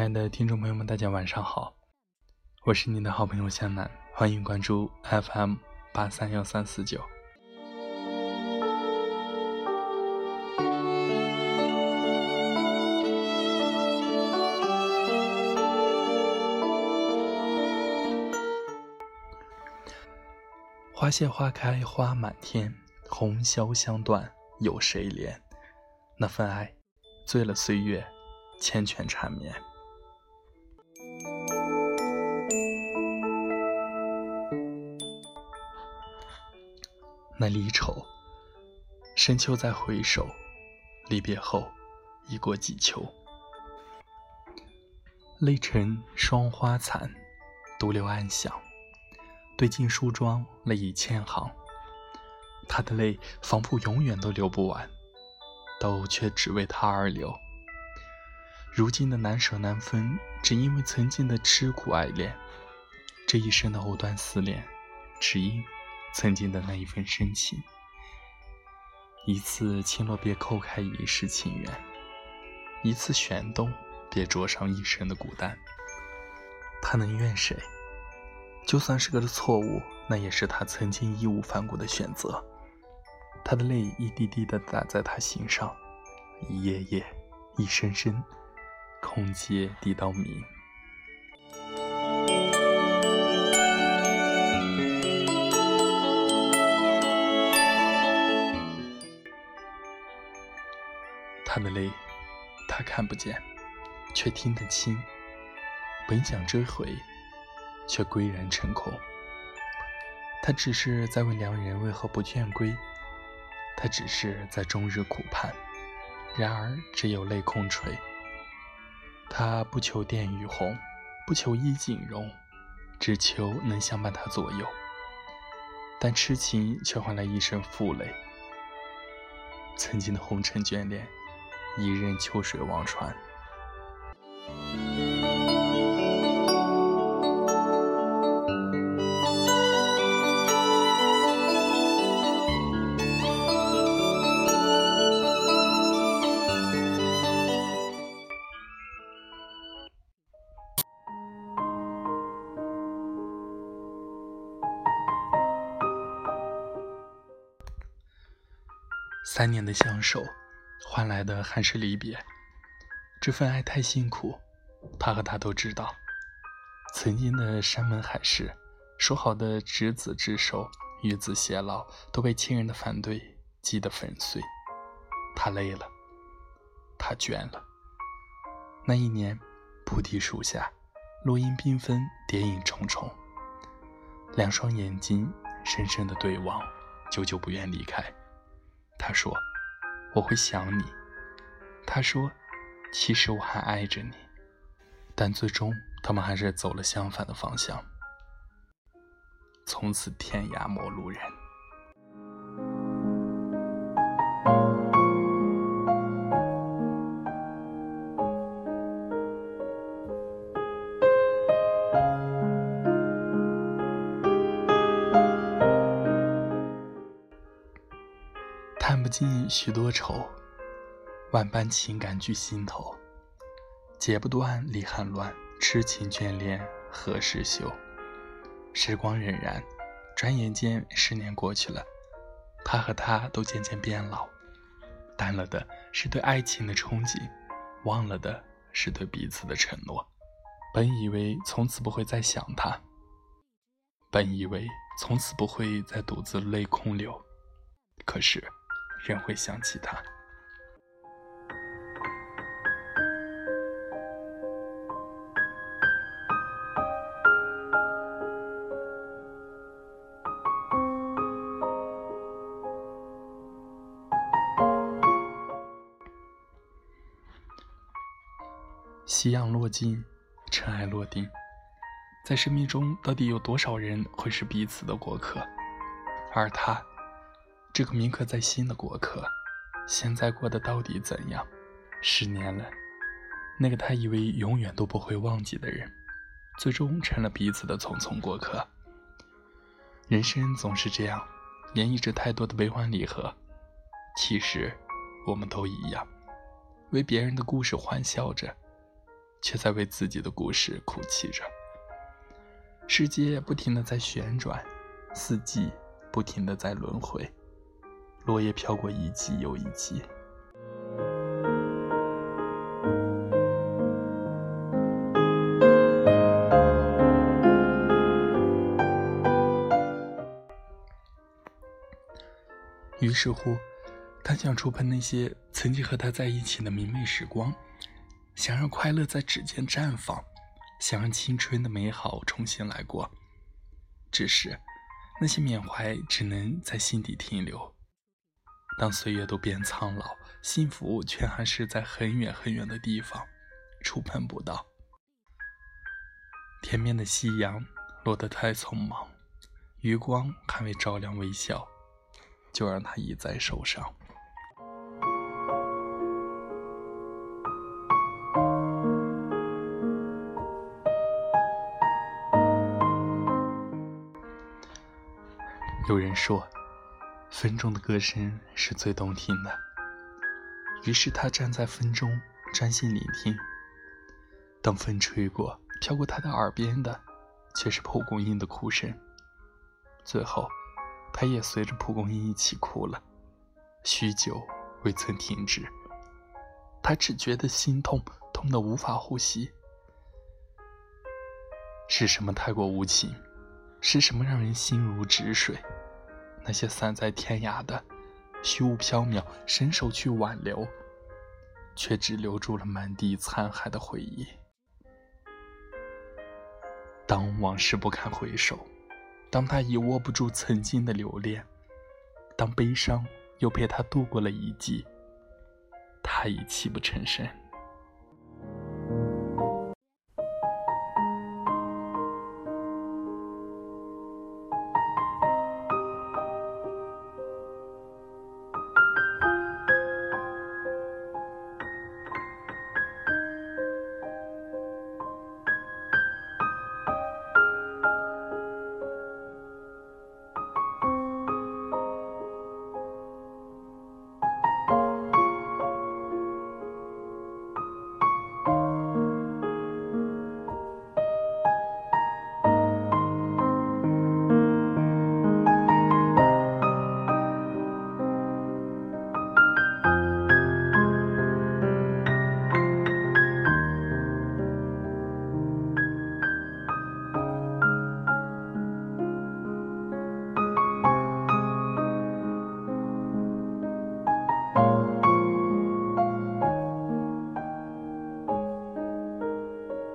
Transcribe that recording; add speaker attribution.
Speaker 1: 亲爱的听众朋友们，大家晚上好，我是你的好朋友向南，欢迎关注 FM 八三幺三四九。花谢花开花满天，红消香断有谁怜？那份爱，醉了岁月，缱绻缠绵。那离愁，深秋再回首，离别后已过几秋。泪沉霜花残，独留暗香。对镜梳妆，泪已千行。他的泪仿佛永远都流不完，都却只为他而流。如今的难舍难分，只因为曾经的痴苦爱恋。这一生的藕断丝连，只因。曾经的那一份深情，一次轻落别扣开一世情缘，一次旋动别灼伤一生的孤单。他能怨谁？就算是个错误，那也是他曾经义无反顾的选择。他的泪一滴滴的打在他心上，一夜夜，一声声，空阶滴到明。他的泪，他看不见，却听得清。本想追回，却归然成空。他只是在问良人为何不倦归，他只是在终日苦盼，然而只有泪空垂。他不求殿宇红，不求衣锦荣，只求能相伴他左右。但痴情却换来一身负累。曾经的红尘眷恋。一任秋水望穿。三年的相守。换来的还是离别，这份爱太辛苦，他和她都知道。曾经的山盟海誓，说好的执子之手、与子偕老，都被亲人的反对击得粉碎。他累了，他倦了。那一年，菩提树下，落英缤纷，蝶影重重，两双眼睛深深的对望，久久不愿离开。他说。我会想你，他说：“其实我还爱着你。”但最终，他们还是走了相反的方向，从此天涯陌路人。看不尽许多愁，万般情感聚心头。解不断离恨乱，痴情眷恋何时休？时光荏苒，转眼间十年过去了，他和她都渐渐变老，淡了的是对爱情的憧憬，忘了的是对彼此的承诺。本以为从此不会再想他，本以为从此不会再独自泪空流，可是。仍会想起他。夕阳落尽，尘埃落定，在生命中到底有多少人会是彼此的过客？而他。这个铭刻在心的过客，现在过得到底怎样？十年了，那个他以为永远都不会忘记的人，最终成了彼此的匆匆过客。人生总是这样，演绎着太多的悲欢离合。其实，我们都一样，为别人的故事欢笑着，却在为自己的故事哭泣着。世界不停的在旋转，四季不停的在轮回，落叶飘过一季又一季。于是乎，他想触碰那些曾经和他在一起的明媚时光，想让快乐在指尖绽放，想让青春的美好重新来过。只是，那些缅怀只能在心底停留。当岁月都变苍老，幸福却还是在很远很远的地方，触碰不到。天边的夕阳落得太匆忙，余光还未照亮微笑。就让他倚在手上。有人说，风中的歌声是最动听的。于是他站在风中，专心聆听。当风吹过，飘过他的耳边的，却是蒲公英的哭声。最后。他也随着蒲公英一起哭了，许久未曾停止。他只觉得心痛，痛得无法呼吸。是什么太过无情？是什么让人心如止水？那些散在天涯的虚无缥缈，伸手去挽留，却只留住了满地残骸的回忆。当往事不堪回首。当他已握不住曾经的留恋，当悲伤又陪他度过了一季，他已泣不成声。